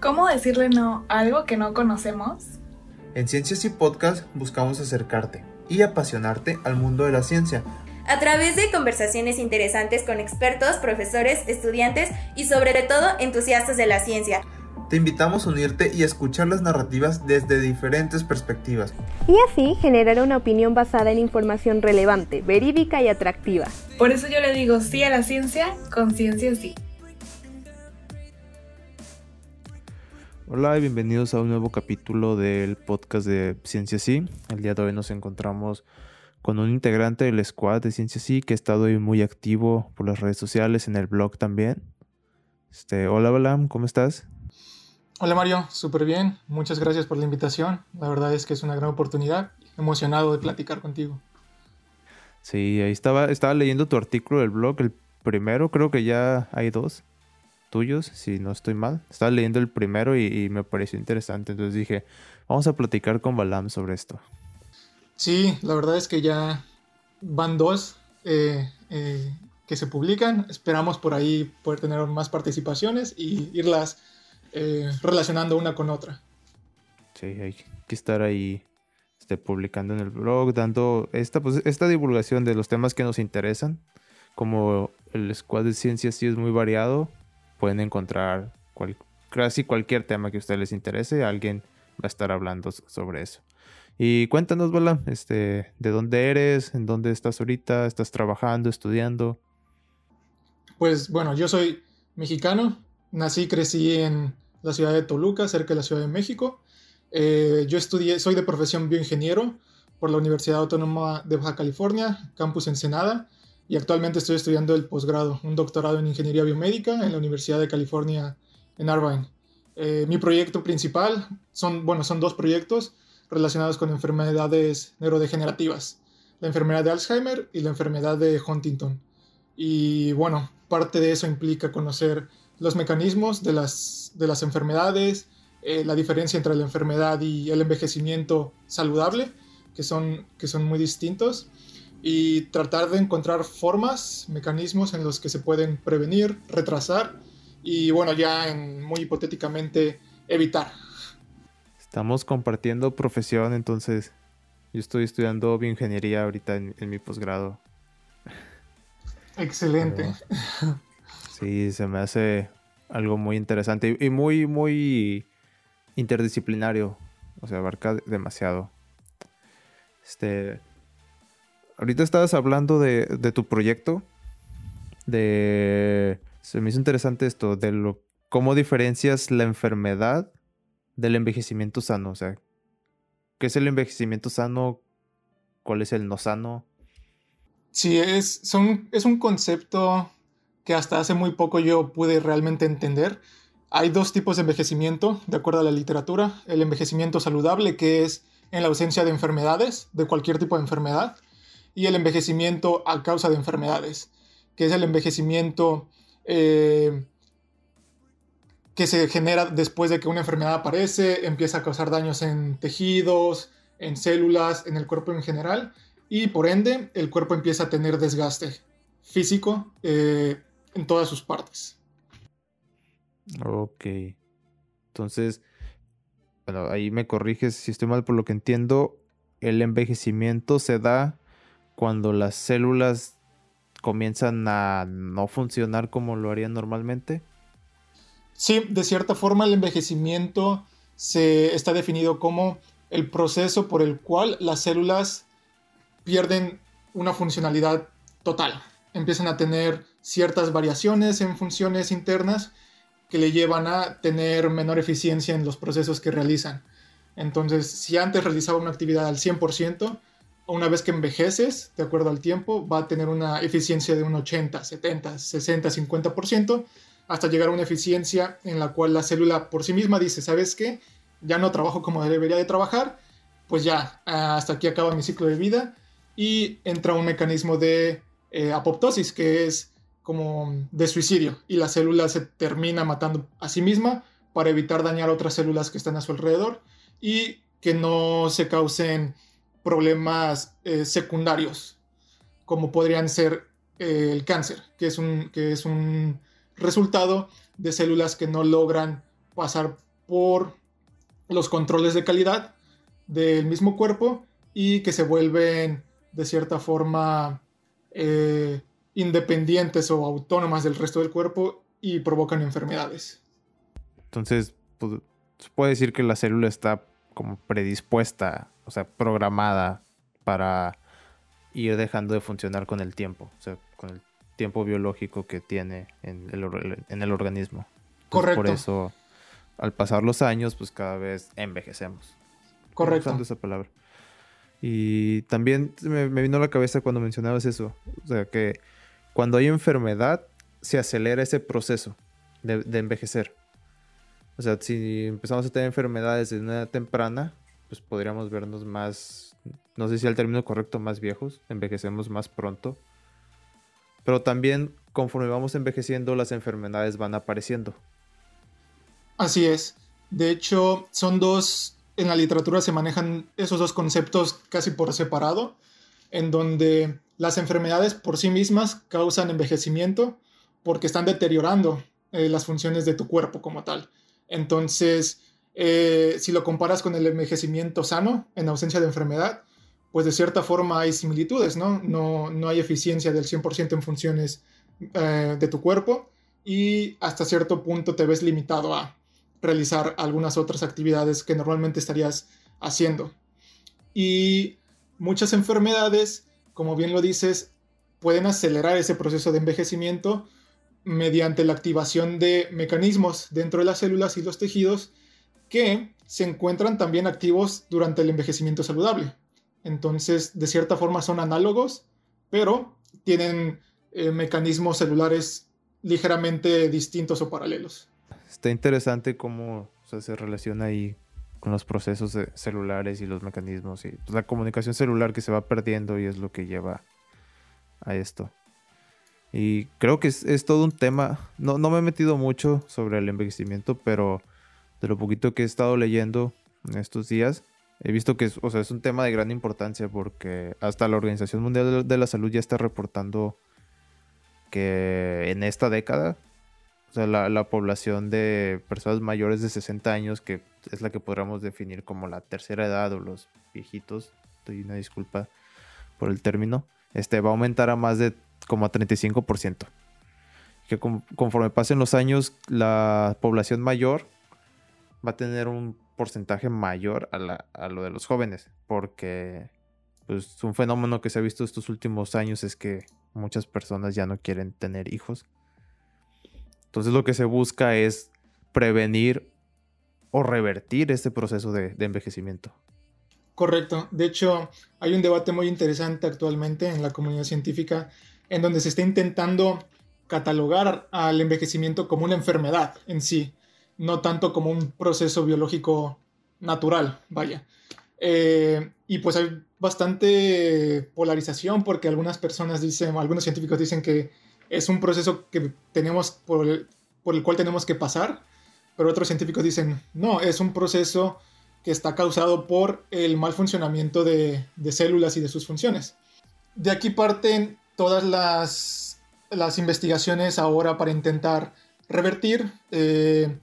¿Cómo decirle no a algo que no conocemos? En Ciencias y Podcast buscamos acercarte y apasionarte al mundo de la ciencia. A través de conversaciones interesantes con expertos, profesores, estudiantes y sobre todo entusiastas de la ciencia. Te invitamos a unirte y a escuchar las narrativas desde diferentes perspectivas. Y así generar una opinión basada en información relevante, verídica y atractiva. Por eso yo le digo sí a la ciencia, con ciencia sí. Hola y bienvenidos a un nuevo capítulo del podcast de Ciencia Sí. El día de hoy nos encontramos con un integrante del squad de Ciencia Sí que ha estado hoy muy activo por las redes sociales, en el blog también. Este, hola Balam, ¿cómo estás? Hola Mario, súper bien. Muchas gracias por la invitación. La verdad es que es una gran oportunidad. Emocionado de platicar contigo. Sí, ahí estaba, estaba leyendo tu artículo del blog, el primero, creo que ya hay dos tuyos, si no estoy mal. Estaba leyendo el primero y, me pareció interesante, entonces dije, vamos a platicar con Balam sobre esto. Sí, la verdad es que ya van dos eh, eh, que se publican. Esperamos por ahí poder tener más participaciones y irlas eh, relacionando una con otra. Sí, hay que estar ahí este, publicando en el blog, dando esta, pues, esta divulgación de los temas que nos interesan. Como el squad de ciencias sí es muy variado, pueden encontrar casi cualquier tema que a ustedes les interese, alguien va a estar hablando sobre eso. Y cuéntanos, Bala, este, ¿de dónde eres? ¿En dónde estás ahorita? ¿Estás trabajando, estudiando? Pues bueno, yo soy mexicano, nací, crecí en la ciudad de Toluca, cerca de la Ciudad de México. Eh, yo estudié, soy de profesión bioingeniero por la Universidad Autónoma de Baja California, campus Ensenada, y actualmente estoy estudiando el posgrado, un doctorado en ingeniería biomédica en la Universidad de California en Irvine. Eh, mi proyecto principal son, bueno, son dos proyectos relacionados con enfermedades neurodegenerativas, la enfermedad de Alzheimer y la enfermedad de Huntington. Y bueno, parte de eso implica conocer los mecanismos de las, de las enfermedades, eh, la diferencia entre la enfermedad y el envejecimiento saludable, que son, que son muy distintos, y tratar de encontrar formas, mecanismos en los que se pueden prevenir, retrasar y, bueno, ya en, muy hipotéticamente evitar. Estamos compartiendo profesión, entonces yo estoy estudiando bioingeniería ahorita en, mi posgrado. Excelente. Sí, se me hace algo muy interesante y muy, muy interdisciplinario. O sea, abarca demasiado. Este. Ahorita estabas hablando de, tu proyecto. De. Se me hizo interesante esto, de lo. cómo diferencias la enfermedad del envejecimiento sano. O sea, ¿qué es el envejecimiento sano? ¿Cuál es el no sano? Sí, es, son, es un concepto que hasta hace muy poco yo pude realmente entender. Hay dos tipos de envejecimiento, de acuerdo a la literatura. El envejecimiento saludable, que es en la ausencia de enfermedades, de cualquier tipo de enfermedad, y el envejecimiento a causa de enfermedades, que es el envejecimiento eh, que se genera después de que una enfermedad aparece, empieza a causar daños en tejidos, en células, en el cuerpo en general, y por ende el cuerpo empieza a tener desgaste físico, eh, en todas sus partes. Ok. Entonces, bueno, ahí me corriges si estoy mal por lo que entiendo. El envejecimiento se da cuando las células comienzan a no funcionar como lo harían normalmente. Sí, de cierta forma el envejecimiento se está definido como el proceso por el cual las células pierden una funcionalidad total. Empiezan a tener ciertas variaciones en funciones internas que le llevan a tener menor eficiencia en los procesos que realizan. Entonces, si antes realizaba una actividad al 100%, una vez que envejeces, de acuerdo al tiempo, va a tener una eficiencia de un 80, 70, 60, 50%, hasta llegar a una eficiencia en la cual la célula por sí misma dice, ¿sabes qué? Ya no trabajo como debería de trabajar, pues ya, hasta aquí acaba mi ciclo de vida y entra un mecanismo de eh, apoptosis, que es como de suicidio y la célula se termina matando a sí misma para evitar dañar otras células que están a su alrededor y que no se causen problemas eh, secundarios como podrían ser eh, el cáncer, que es, un, que es un resultado de células que no logran pasar por los controles de calidad del mismo cuerpo y que se vuelven de cierta forma eh, independientes o autónomas del resto del cuerpo y provocan enfermedades. Entonces, pues, se puede decir que la célula está como predispuesta, o sea, programada para ir dejando de funcionar con el tiempo, o sea, con el tiempo biológico que tiene en el, en el organismo. Correcto. Por eso, al pasar los años, pues cada vez envejecemos. Correcto. Usando esa palabra. Y también me, me, vino a la cabeza cuando mencionabas eso. O sea, que cuando hay enfermedad, se acelera ese proceso de, de envejecer. O sea, si empezamos a tener enfermedades de una edad temprana, pues podríamos vernos más, no sé si el término correcto, más viejos, envejecemos más pronto. Pero también conforme vamos envejeciendo, las enfermedades van apareciendo. Así es. De hecho, son dos, en la literatura se manejan esos dos conceptos casi por separado, en donde las enfermedades por sí mismas causan envejecimiento porque están deteriorando eh, las funciones de tu cuerpo como tal. Entonces, eh, si lo comparas con el envejecimiento sano en ausencia de enfermedad, pues de cierta forma hay similitudes, ¿no? No, no hay eficiencia del 100% en funciones eh, de tu cuerpo y hasta cierto punto te ves limitado a realizar algunas otras actividades que normalmente estarías haciendo. Y muchas enfermedades, como bien lo dices, pueden acelerar ese proceso de envejecimiento mediante la activación de mecanismos dentro de las células y los tejidos que se encuentran también activos durante el envejecimiento saludable. Entonces, de cierta forma son análogos, pero tienen eh, mecanismos celulares ligeramente distintos o paralelos. Está interesante cómo se relaciona ahí con los procesos celulares y los mecanismos y pues, la comunicación celular que se va perdiendo y es lo que lleva a esto. Y creo que es, es todo un tema. No, no, me he metido mucho sobre el envejecimiento, pero de lo poquito que he estado leyendo en estos días, he visto que es, o sea, es un tema de gran importancia porque hasta la Organización Mundial de la Salud ya está reportando que en esta década, o sea, la, la población de personas mayores de 60 años, que es la que podríamos definir como la tercera edad o los viejitos, doy una disculpa por el término, este, va a aumentar a más de como a 35%. Que conforme pasen los años, la población mayor va a tener un porcentaje mayor a, lo de los jóvenes. Porque pues, un fenómeno que se ha visto estos últimos años es que muchas personas ya no quieren tener hijos. Entonces lo que se busca es prevenir o revertir este proceso de envejecimiento. Correcto. De hecho, hay un debate muy interesante actualmente en la comunidad científica en donde se está intentando catalogar al envejecimiento como una enfermedad en sí, no tanto como un proceso biológico natural, vaya. Eh, y pues hay bastante polarización porque algunas personas dicen, algunos científicos dicen que es un proceso que tenemos por el, por el cual tenemos que pasar, pero otros científicos dicen, no, es un proceso que está causado por el mal funcionamiento de, de células y de sus funciones. De aquí parten todas las, las investigaciones ahora para intentar revertir, eh,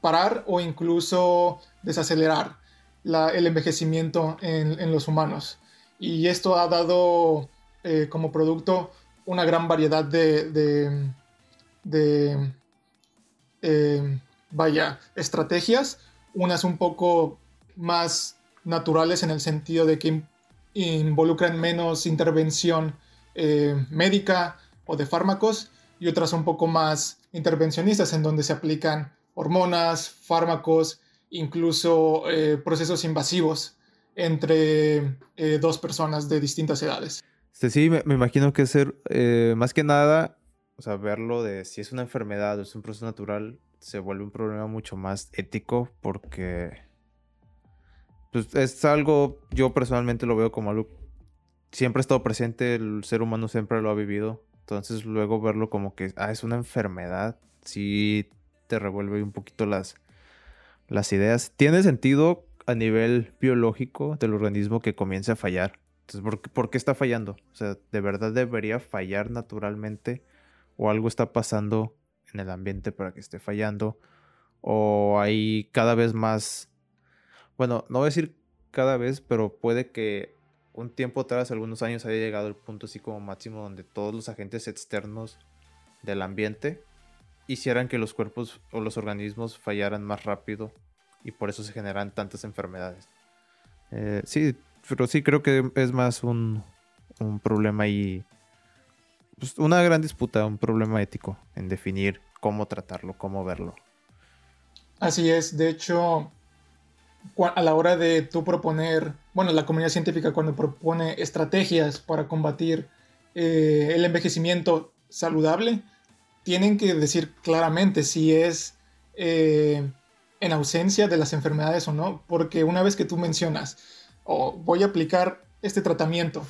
parar o incluso desacelerar la, el envejecimiento en, en, los humanos. Y esto ha dado eh, como producto una gran variedad de, de, eh, vaya, estrategias, unas un poco más naturales en el sentido de que involucran menos intervención eh, médica o de fármacos y otras un poco más intervencionistas en donde se aplican hormonas, fármacos, incluso eh, procesos invasivos entre eh, dos personas de distintas edades. Este, sí, me, me, imagino que ser más que nada, o sea, verlo de si es una enfermedad o es un proceso natural, se vuelve un problema mucho más ético porque pues, es algo, yo personalmente lo veo como algo siempre ha estado presente, el ser humano siempre lo ha vivido. Entonces luego verlo como que, ah, es una enfermedad, sí te revuelve un poquito las, las ideas. Tiene sentido a nivel biológico del organismo que comience a fallar. Entonces, ¿por qué, ¿por qué está fallando? O sea, ¿de verdad debería fallar naturalmente? ¿O algo está pasando en el ambiente para que esté fallando? o hay cada vez más, bueno, no a decir cada vez, pero puede que un tiempo atrás, algunos años, haya llegado el punto así como máximo donde todos los agentes externos del ambiente hicieran que los cuerpos o los organismos fallaran más rápido y por eso se generan tantas enfermedades. Eh, sí, pero sí creo que es más un, un problema y pues, una gran disputa, un problema ético en definir cómo tratarlo, cómo verlo. Así es, de hecho, a la hora de tú proponer, bueno, la comunidad científica cuando propone estrategias para combatir eh, el envejecimiento saludable, tienen que decir claramente si es eh, en ausencia de las enfermedades o no, porque una vez que tú mencionas, oh, voy a aplicar este tratamiento,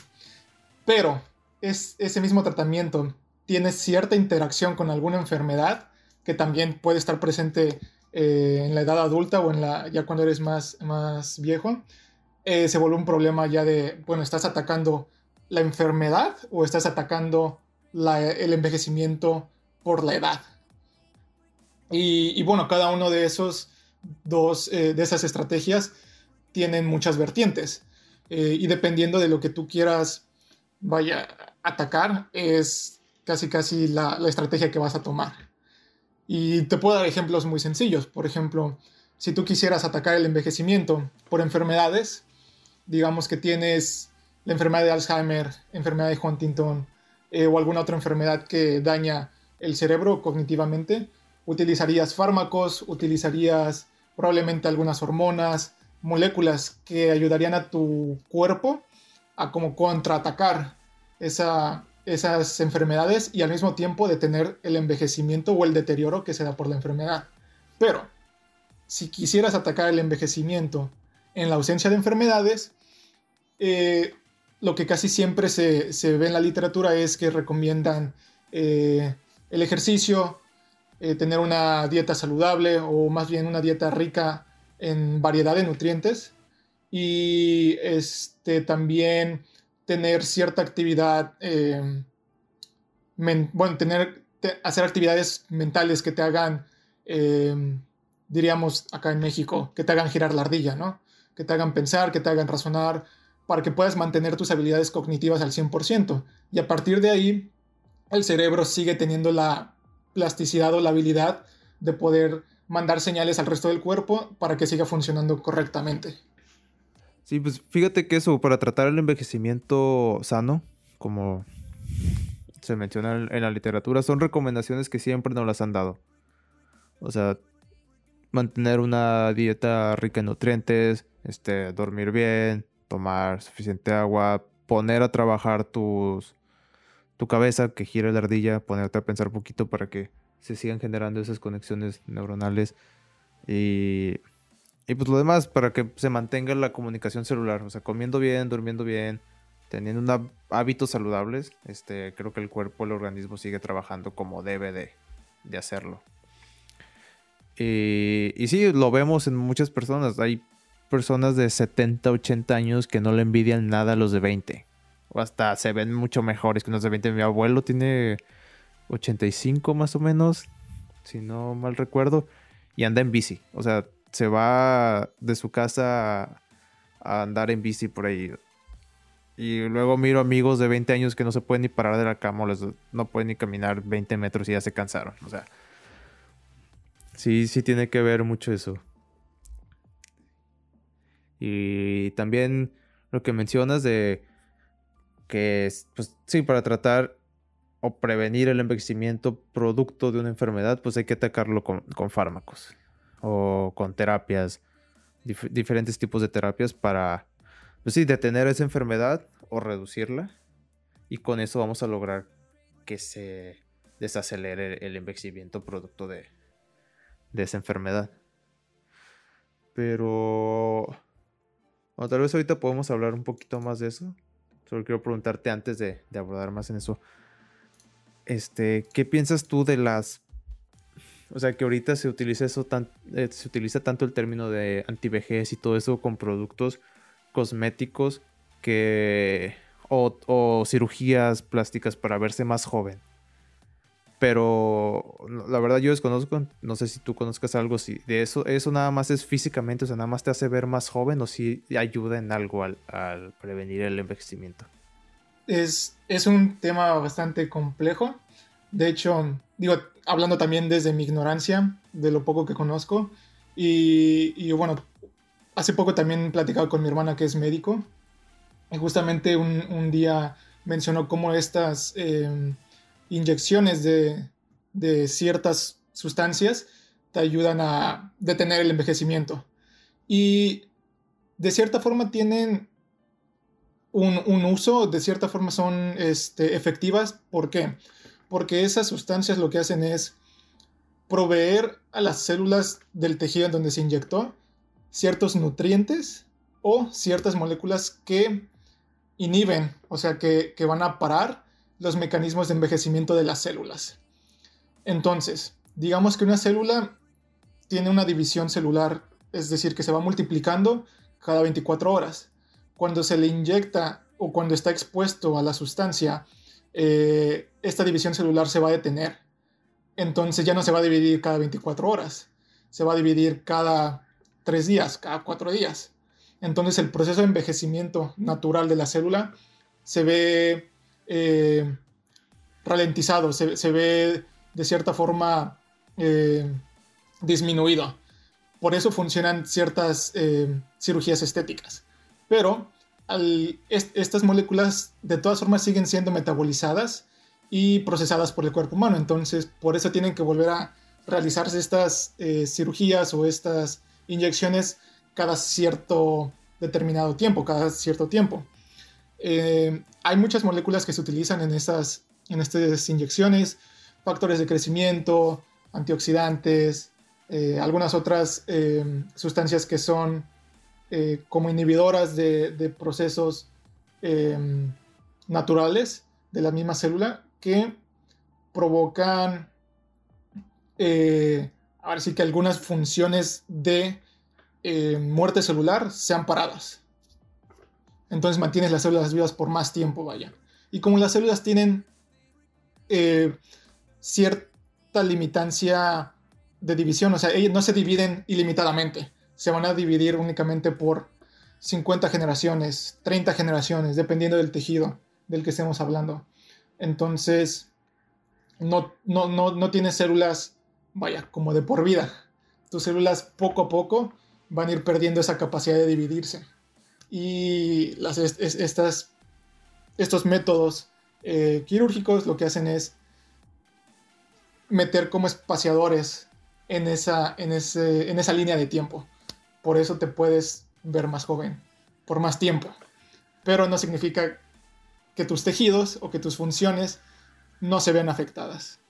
pero es, ese mismo tratamiento tiene cierta interacción con alguna enfermedad que también puede estar presente eh, en la edad adulta o en la, ya cuando eres más, más viejo, eh, se vuelve un problema ya de, bueno, estás atacando la enfermedad o estás atacando el envejecimiento por la edad. Y, bueno, cada uno de esos dos, eh, de esas estrategias tienen muchas vertientes. y dependiendo de lo que tú quieras, vaya, atacar, es casi casi la estrategia que vas a tomar. Y te puedo dar ejemplos muy sencillos. Por ejemplo, si tú quisieras atacar el envejecimiento por enfermedades, digamos que tienes la enfermedad de Alzheimer, enfermedad de Huntington eh, o alguna otra enfermedad que daña el cerebro cognitivamente, utilizarías fármacos, utilizarías probablemente algunas hormonas, moléculas que ayudarían a tu cuerpo a como contraatacar esa, esas enfermedades y al mismo tiempo detener el envejecimiento o el deterioro que se da por la enfermedad. Pero, si quisieras atacar el envejecimiento en la ausencia de enfermedades, eh, lo que casi siempre se, ve en la literatura es que recomiendan eh, el ejercicio, eh, tener una dieta saludable o más bien una dieta rica en variedad de nutrientes y este, también tener cierta actividad, eh, bueno, tener, hacer actividades mentales que te hagan, eh, diríamos acá en México, que te hagan girar la ardilla, ¿no? Que te hagan pensar, que te hagan razonar, para que puedas mantener tus habilidades cognitivas al 100%. Y a partir de ahí, el cerebro sigue teniendo la plasticidad o la habilidad de poder mandar señales al resto del cuerpo para que siga funcionando correctamente. Sí, pues fíjate que eso, para tratar el envejecimiento sano, como se menciona en la literatura, son recomendaciones que siempre nos las han dado. O sea, mantener una dieta rica en nutrientes, este, dormir bien, tomar suficiente agua, poner a trabajar tus, tu cabeza, que gire la ardilla, ponerte a pensar poquito para que se sigan generando esas conexiones neuronales. Y y pues lo demás, para que se mantenga la comunicación celular. O sea, comiendo bien, durmiendo bien, teniendo hábitos saludables, este, creo que el cuerpo, el organismo sigue trabajando como debe de, hacerlo. Y, y, sí, lo vemos en muchas personas. Hay personas de 70, 80 años que no le envidian nada a los de 20. O hasta se ven mucho mejores que los de 20. Mi abuelo tiene 85 más o menos, si no mal recuerdo, y anda en bici. O sea, se va de su casa a andar en bici por ahí. Y luego miro amigos de 20 años que no se pueden ni parar de la cama, no pueden ni caminar 20 metros y ya se cansaron. O sea, sí, sí tiene que ver mucho eso. Y también lo que mencionas de que, pues sí, para tratar o prevenir el envejecimiento producto de una enfermedad, pues hay que atacarlo con, con fármacos o con terapias, diferentes tipos de terapias para, pues sí, detener esa enfermedad o reducirla. Y con eso vamos a lograr que se desacelere el envejecimiento producto de, de esa enfermedad. Pero... tal vez ahorita podemos hablar un poquito más de eso. Solo quiero preguntarte antes de, de abordar más en eso. Este, ¿qué piensas tú de las o sea, que ahorita se utiliza eso tan, eh, se utiliza tanto el término de antivejez y todo eso con productos cosméticos que o, cirugías plásticas para verse más joven. Pero la verdad yo desconozco, no sé si tú conozcas algo, si de eso, eso nada más es físicamente, o sea, nada más te hace ver más joven o si ayuda en algo al, prevenir el envejecimiento. Es, es un tema bastante complejo. De hecho, digo, hablando también desde mi ignorancia, de lo poco que conozco, y, bueno, hace poco también he platicado con mi hermana que es médico, y justamente un, día mencionó cómo estas... Eh, inyecciones de, ciertas sustancias te ayudan a detener el envejecimiento. Y de cierta forma tienen un, uso, de cierta forma son este, efectivas. ¿Por qué? Porque esas sustancias lo que hacen es proveer a las células del tejido en donde se inyectó ciertos nutrientes o ciertas moléculas que inhiben, o sea, que, que van a parar los mecanismos de envejecimiento de las células. Entonces, digamos que una célula tiene una división celular, es decir, que se va multiplicando cada 24 horas. Cuando se le inyecta o cuando está expuesto a la sustancia, eh, esta división celular se va a detener. Entonces ya no se va a dividir cada 24 horas, se va a dividir cada 3 días, cada 4 días. Entonces el proceso de envejecimiento natural de la célula se ve eh, ralentizado, se, ve de cierta forma eh, disminuido. Por eso funcionan ciertas eh, cirugías estéticas. Pero estas moléculas de todas formas siguen siendo metabolizadas y procesadas por el cuerpo humano. Entonces, por eso tienen que volver a realizarse estas cirugías o estas inyecciones cada cierto determinado tiempo, cada cierto tiempo. Eh, hay muchas moléculas que se utilizan en estas, en estas inyecciones, factores de crecimiento, antioxidantes, eh, algunas otras eh, sustancias que son como inhibidoras de, procesos naturales de la misma célula que provocan, ahora sí que algunas funciones de muerte celular sean paradas. Entonces mantienes las células vivas por más tiempo, vaya. Y como las células tienen eh, cierta limitancia de división, o sea, ellas no se dividen ilimitadamente, se van a dividir únicamente por 50 generaciones, 30 generaciones, dependiendo del tejido del que estemos hablando. Entonces, no, no, no, no tienes células, vaya, como de por vida. Tus células poco a poco van a ir perdiendo esa capacidad de dividirse y las, estas, estos métodos eh, quirúrgicos lo que hacen es meter como espaciadores en esa, en, ese, en esa línea de tiempo. Por eso te puedes ver más joven, por más tiempo. Pero no significa que tus tejidos o que tus funciones no se vean afectadas.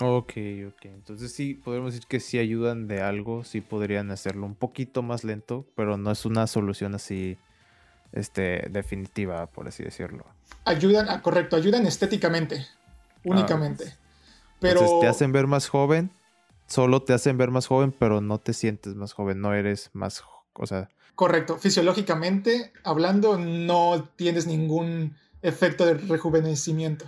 Ok, ok. Entonces sí, podemos decir que si ayudan de algo, sí podrían hacerlo un poquito más lento, pero no es una solución así este, definitiva, por así decirlo. Ayudan, ah, correcto, ayudan estéticamente, únicamente. Ah, pero... Entonces te hacen ver más joven, solo te hacen ver más joven, pero no te sientes más joven, no eres más, o sea... Correcto, fisiológicamente hablando, no tienes ningún efecto de rejuvenecimiento.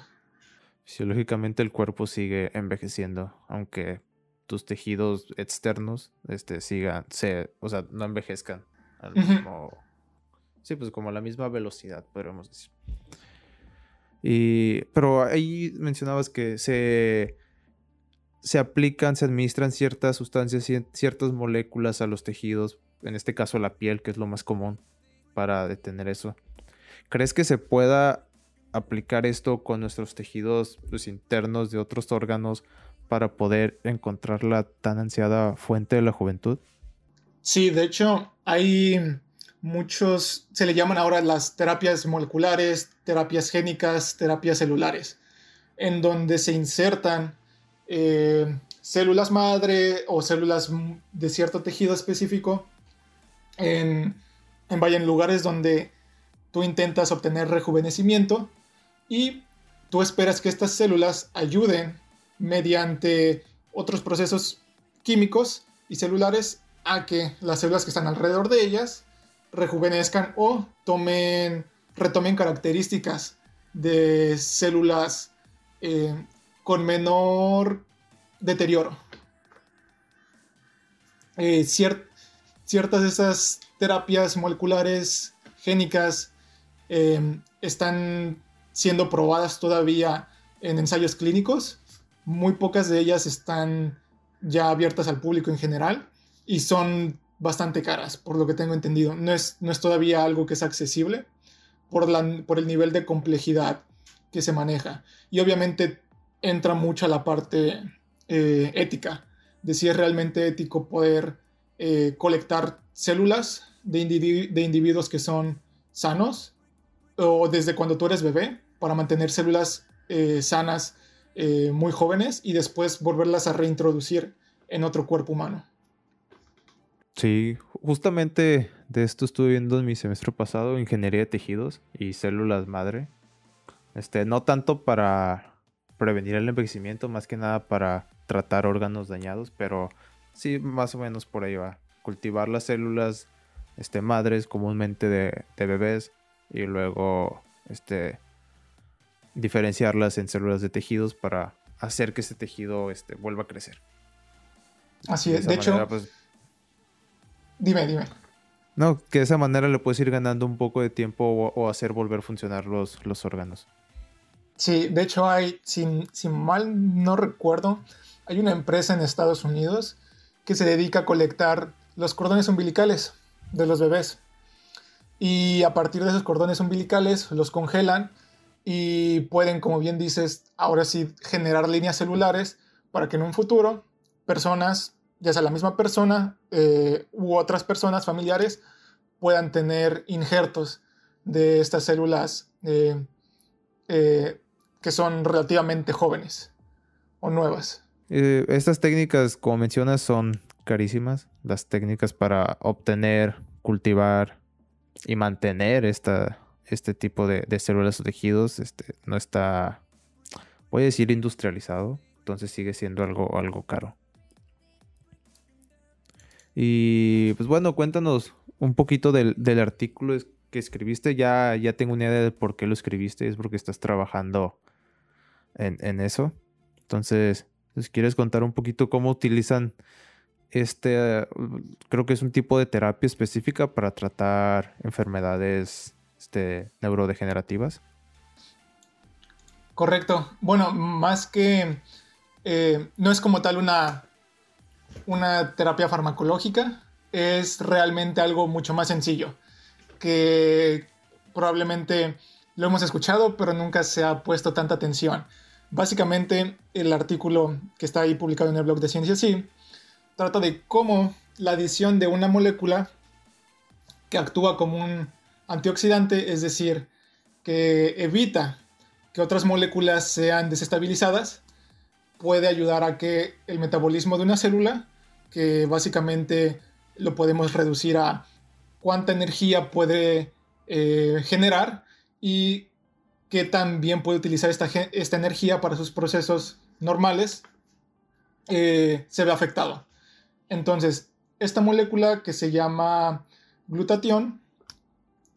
Fisiológicamente el cuerpo sigue envejeciendo, aunque tus tejidos externos este, sigan, se, o sea, no envejezcan al mismo, sí, pues como a la misma velocidad, podríamos decir. Y, pero ahí mencionabas que se, se aplican, se administran ciertas sustancias, ciertas moléculas a los tejidos, en este caso la piel, que es lo más común para detener eso. ¿Crees que se pueda aplicar esto con nuestros tejidos pues, internos de otros órganos para poder encontrar la tan ansiada fuente de la juventud? Sí, de hecho, hay muchos, se le llaman ahora las terapias moleculares, terapias génicas, terapias celulares, en donde se insertan eh, células madre o células de cierto tejido específico en, en, en lugares donde tú intentas obtener rejuvenecimiento y tú esperas que estas células ayuden mediante otros procesos químicos y celulares a que las células que están alrededor de ellas rejuvenezcan o tomen, retomen características de células eh, con menor deterioro. Eh, ciertas de esas terapias moleculares génicas eh, están siendo probadas todavía en ensayos clínicos. Muy pocas de ellas están ya abiertas al público en general y son bastante caras, por lo que tengo entendido. No es, no es todavía algo que es accesible por, la, por el nivel de complejidad que se maneja. Y obviamente entra mucho a la parte eh, ética, de si es realmente ético poder eh, colectar células de, de individuos que son sanos o desde cuando tú eres bebé para mantener células eh, sanas muy jóvenes y después volverlas a reintroducir en otro cuerpo humano. Sí, justamente de esto estuve viendo en mi semestre pasado, ingeniería de tejidos y células madre. Este, no tanto para prevenir el envejecimiento, más que nada para tratar órganos dañados, pero sí, más o menos por ahí va. Cultivar las células este, madres comúnmente de, de bebés y luego este, diferenciarlas en células de tejidos para hacer que ese tejido este, vuelva a crecer. Así es, de, hecho, pues, Dime, dime. No, que de esa manera le puedes ir ganando un poco de tiempo o, hacer volver a funcionar los, los órganos. Sí, de hecho hay, si, mal no recuerdo, hay una empresa en Estados Unidos que se dedica a colectar los cordones umbilicales de los bebés. Y a partir de esos cordones umbilicales los congelan y pueden, como bien dices, ahora sí generar líneas celulares para que en un futuro personas ya sea la misma persona eh, u otras personas familiares puedan tener injertos de estas células eh, eh, que son relativamente jóvenes o nuevas. estas técnicas, como mencionas, son carísimas. Las técnicas para obtener, cultivar y mantener esta, este tipo de, células o tejidos este, no está, voy a decir, industrializado. Entonces sigue siendo algo, algo caro. Y pues bueno, cuéntanos un poquito del, artículo que escribiste. Ya, ya tengo una idea de por qué lo escribiste. Es porque estás trabajando en, eso. Entonces, si quieres contar un poquito cómo utilizan este, creo que es un tipo de terapia específica para tratar enfermedades este, neurodegenerativas. Correcto. Bueno, más que eh, no es como tal una una terapia farmacológica es realmente algo mucho más sencillo, que probablemente lo hemos escuchado, pero nunca se ha puesto tanta atención. Básicamente, el artículo que está ahí publicado en el blog de Ciencia Sí trata de cómo la adición de una molécula que actúa como un antioxidante, es decir, que evita que otras moléculas sean desestabilizadas, puede ayudar a que el metabolismo de una célula que básicamente lo podemos reducir a cuánta energía puede eh, generar y qué también puede utilizar esta, esta, energía para sus procesos normales, eh, se ve afectado. Entonces, esta molécula que se llama glutatión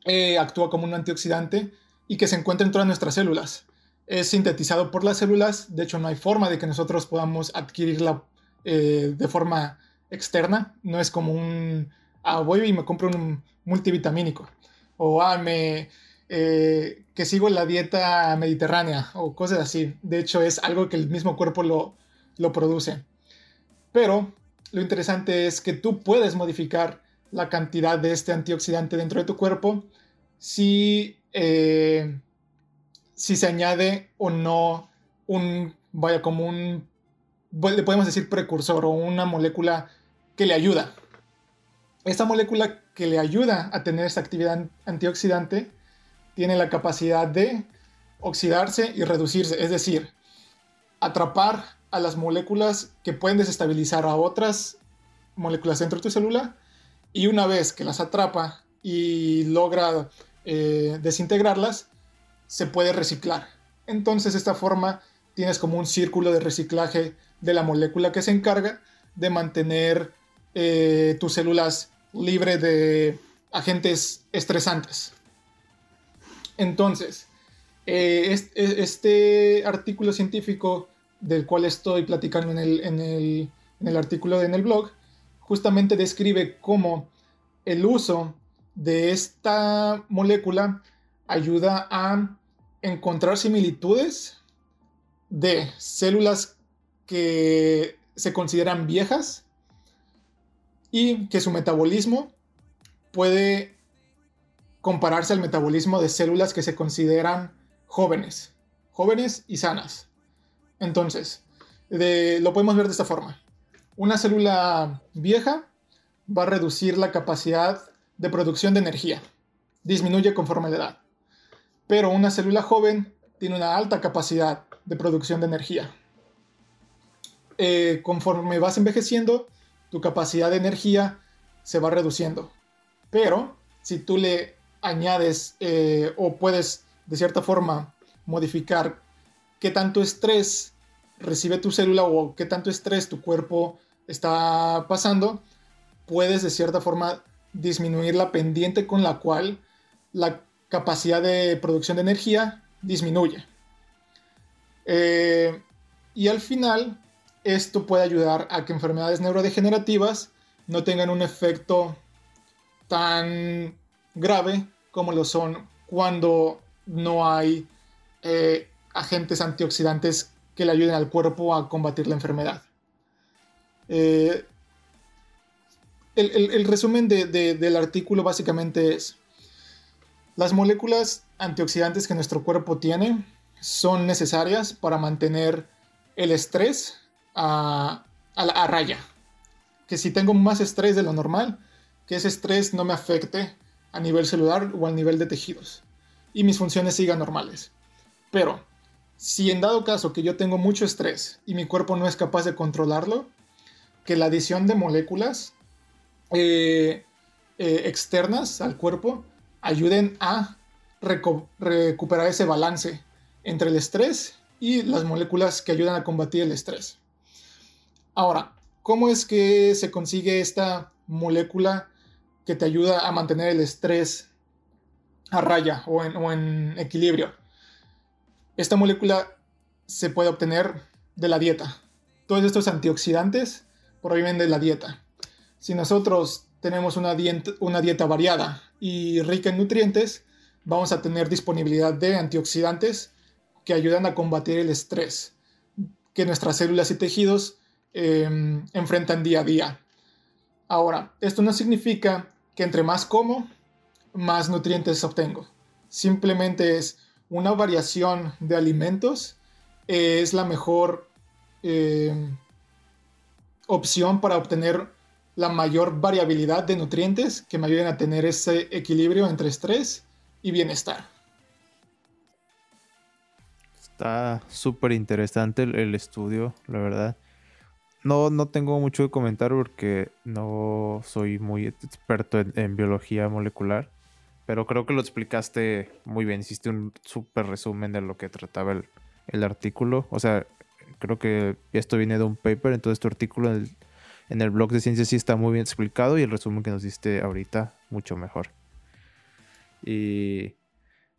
eh, actúa como un antioxidante y que se encuentra en todas nuestras células. Es sintetizado por las células, de hecho no hay forma de que nosotros podamos adquirirla de forma externa, no es como un, ah, y me compro un multivitamínico, o ah, me, eh, que sigo la dieta mediterránea, o cosas así. De hecho, es algo que el mismo cuerpo lo produce. Pero lo interesante es que tú puedes modificar la cantidad de este antioxidante dentro de tu cuerpo si, eh, si se añade o no un, vaya, como un, le podemos decir precursor o una molécula que le ayuda. Esta molécula que le ayuda a tener esta actividad antioxidante tiene la capacidad de oxidarse y reducirse, es decir, atrapar a las moléculas que pueden desestabilizar a otras moléculas dentro de tu célula y una vez que las atrapa y logra eh, desintegrarlas, se puede reciclar. Entonces, de esta forma tienes como un círculo de reciclaje de la molécula que se encarga de mantener eh, tus células libres de agentes estresantes. Entonces, Eh, este, artículo científico del cual estoy platicando en el, en el, artículo en el blog, justamente describe cómo el uso de esta molécula ayuda a encontrar similitudes de células que se consideran viejas y que su metabolismo puede compararse al metabolismo de células que se consideran jóvenes, jóvenes y sanas. Entonces, lo podemos ver de esta forma. Una célula vieja va a reducir la capacidad de producción de energía. Disminuye conforme la edad. Pero una célula joven tiene una alta capacidad de producción de energía. Eh, conforme vas envejeciendo, tu capacidad de energía se va reduciendo. Pero si tú le añades eh, o puedes de cierta forma modificar qué tanto estrés recibe tu célula o qué tanto estrés tu cuerpo está pasando, puedes de cierta forma disminuir la pendiente con la cual la capacidad de producción de energía disminuye. Eh, y al final, esto puede ayudar a que enfermedades neurodegenerativas no tengan un efecto tan grave como lo son cuando no hay eh, agentes antioxidantes que le ayuden al cuerpo a combatir la enfermedad. Eh, el, resumen del artículo básicamente es, las moléculas antioxidantes que nuestro cuerpo tiene son necesarias para mantener el estrés a, a raya. Que si tengo más estrés de lo normal, que ese estrés no me afecte a nivel celular o al nivel de tejidos y mis funciones sigan normales. Pero si en dado caso que yo tengo mucho estrés y mi cuerpo no es capaz de controlarlo, que la adición de moléculas eh, eh, externas al cuerpo ayuden a recuperar ese balance entre el estrés y las moléculas que ayudan a combatir el estrés. Ahora, ¿cómo es que se consigue esta molécula que te ayuda a mantener el estrés a raya o en, equilibrio. Esta molécula se puede obtener de la dieta. Todos estos antioxidantes provienen de la dieta. Si nosotros tenemos una dieta, variada y rica en nutrientes, vamos a tener disponibilidad de antioxidantes que ayudan a combatir el estrés que nuestras células y tejidos em, enfrentan día a día. Ahora, esto no significa que entre más como, más nutrientes obtengo. Simplemente es una variación de alimentos, es la mejor eh, opción para obtener la mayor variabilidad de nutrientes que me ayuden a tener ese equilibrio entre estrés y bienestar. Está súper interesante el, estudio, la verdad. No, no tengo mucho que comentar porque no soy muy experto en, biología molecular, pero creo que lo explicaste muy bien. Hiciste un súper resumen de lo que trataba el, el, artículo. O sea, creo que esto viene de un paper, entonces tu artículo en el, en el blog de ciencias sí está muy bien explicado y el resumen que nos diste ahorita mucho mejor. Y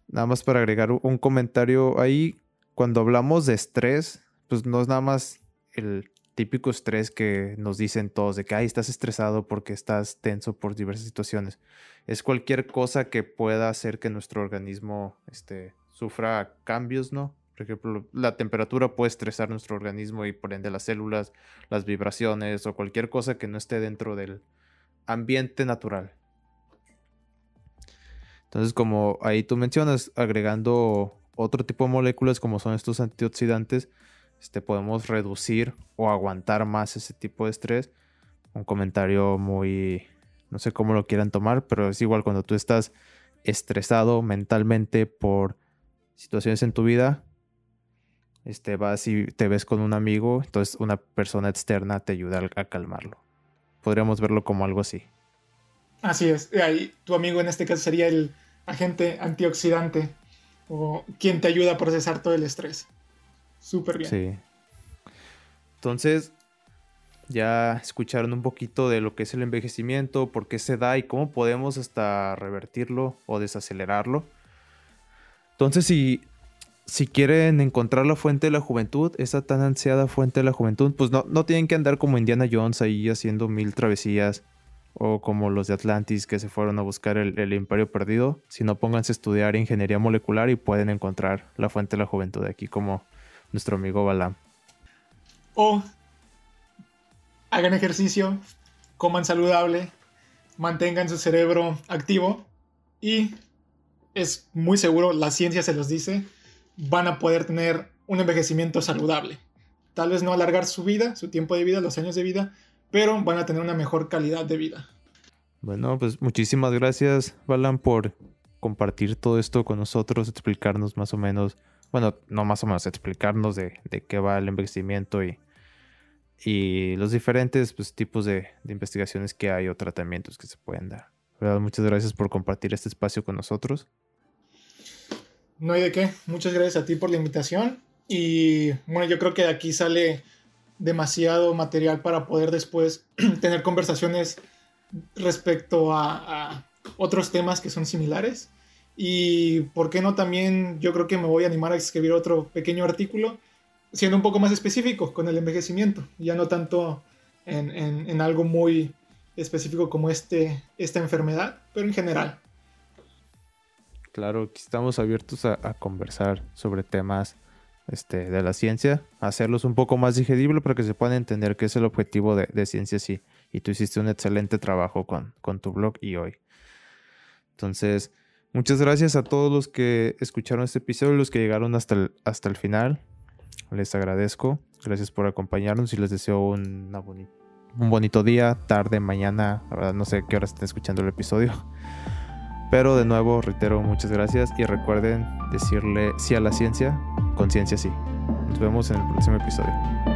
nada más para agregar un comentario ahí, cuando hablamos de estrés, pues no es nada más el típico estrés que nos dicen todos de que, ay, estás estresado porque estás tenso por diversas situaciones. Es cualquier cosa que pueda hacer que nuestro organismo este, sufra cambios, ¿no? Por ejemplo, la temperatura puede estresar nuestro organismo y por ende las células, las vibraciones o cualquier cosa que no esté dentro del ambiente natural. Entonces, como ahí tú mencionas, agregando otro tipo de moléculas como son estos antioxidantes, este, podemos reducir o aguantar más ese tipo de estrés. Un comentario muy, no sé cómo lo quieran tomar, pero es igual cuando tú estás estresado mentalmente por situaciones en tu vida, este, vas y te ves con un amigo, entonces una persona externa te ayuda a calmarlo. Podríamos verlo como algo así. Así es, ahí tu amigo en este caso sería el agente antioxidante o quien te ayuda a procesar todo el estrés. Súper bien. Sí. Entonces, ya escucharon un poquito de lo que es el envejecimiento, por qué se da y cómo podemos hasta revertirlo o desacelerarlo. Entonces, si si quieren encontrar la fuente de la juventud, esa tan ansiada fuente de la juventud, pues no, no tienen que andar como Indiana Jones ahí haciendo mil travesías o como los de Atlantis que se fueron a buscar el, el imperio perdido, sino pónganse a estudiar ingeniería molecular y pueden encontrar la fuente de la juventud aquí como nuestro amigo Balam. O hagan ejercicio, coman saludable, mantengan su cerebro activo y es muy seguro, la ciencia se los dice, van a poder tener un envejecimiento saludable. Tal vez no alargar su vida, su tiempo de vida, los años de vida, pero van a tener una mejor calidad de vida. Bueno, pues muchísimas gracias, Balan, por compartir todo esto con nosotros, explicarnos más o menos, bueno, no más o menos, explicarnos de, de qué va el envejecimiento y, y los diferentes pues, tipos de, investigaciones que hay o tratamientos que se pueden dar. Muchas gracias por compartir este espacio con nosotros. No hay de qué. Muchas gracias a ti por la invitación. Y bueno, yo creo que de aquí sale demasiado material para poder después tener conversaciones respecto a, a, otros temas que son similares. Y por qué no también yo creo que me voy a animar a escribir otro pequeño artículo, siendo un poco más específico con el envejecimiento, ya no tanto en, en, en algo muy específico como este, esta enfermedad, pero en general. Claro, aquí estamos abiertos a, conversar sobre temas este, de la ciencia, hacerlos un poco más digeribles para que se puedan entender qué es el objetivo de, de ciencia sí. Y tú hiciste un excelente trabajo con, tu blog y hoy. Entonces, muchas gracias a todos los que escucharon este episodio, los que llegaron hasta el, final. Les agradezco. Gracias por acompañarnos y les deseo un bonito día, tarde, mañana. La verdad, no sé qué hora estén escuchando el episodio. Pero de nuevo, reitero, muchas gracias y recuerden decirle sí a la ciencia, conciencia sí. Nos vemos en el próximo episodio.